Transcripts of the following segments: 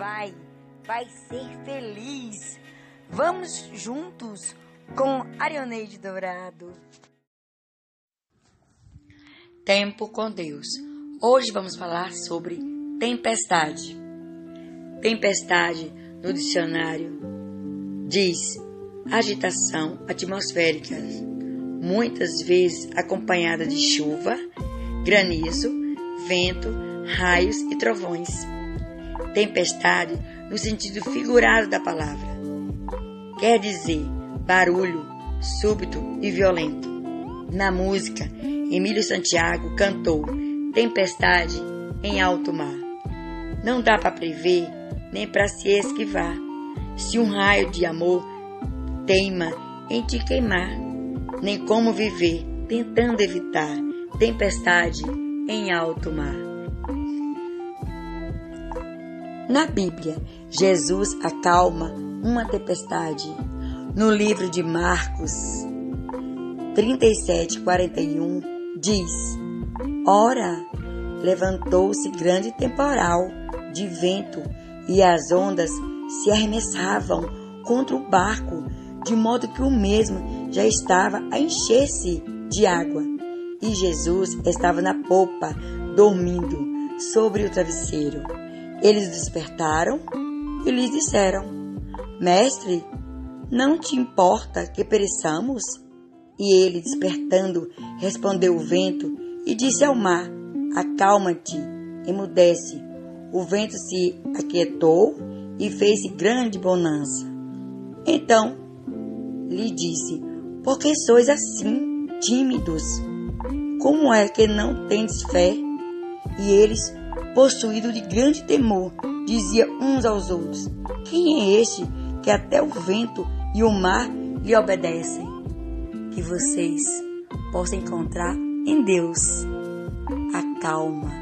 vai, vai ser feliz. Vamos juntos com Arioneide Dourado. Tempo com Deus. Hoje vamos falar sobre tempestade. Tempestade no dicionário diz agitação atmosférica, muitas vezes acompanhada de chuva, granizo, vento, raios e trovões. Tempestade no sentido figurado da palavra. Quer dizer barulho súbito e violento. Na música, Emílio Santiago cantou Tempestade em alto mar. Não dá para prever nem para se esquivar. Se um raio de amor teima em te queimar, nem como viver tentando evitar tempestade em alto mar. Na Bíblia, Jesus acalma uma tempestade. No livro de Marcos 37:41 diz: Ora, levantou-se grande temporal de vento e as ondas se arremessavam contra o barco, de modo que o mesmo já estava a encher-se de água. E Jesus estava na popa, dormindo sobre o travesseiro. Eles despertaram e lhe disseram: Mestre, não te importa que pereçamos? E ele, despertando, respondeu o vento e disse ao mar: Acalma-te, emudece. O vento se aquietou e fez grande bonança. Então lhe disse: Por que sois assim, tímidos? Como é que não tendes fé? E eles, possuídos de grande temor, diziam uns aos outros: Quem é este que até o vento e o mar lhe obedecem? Que vocês possam encontrar em Deus a calma,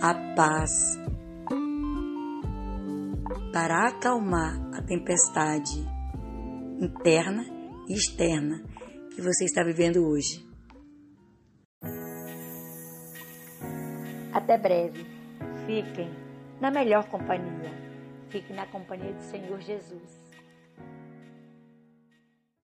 a paz, para acalmar a tempestade interna e externa que você está vivendo hoje. Até breve. Fiquem na melhor companhia. Fiquem na companhia do Senhor Jesus.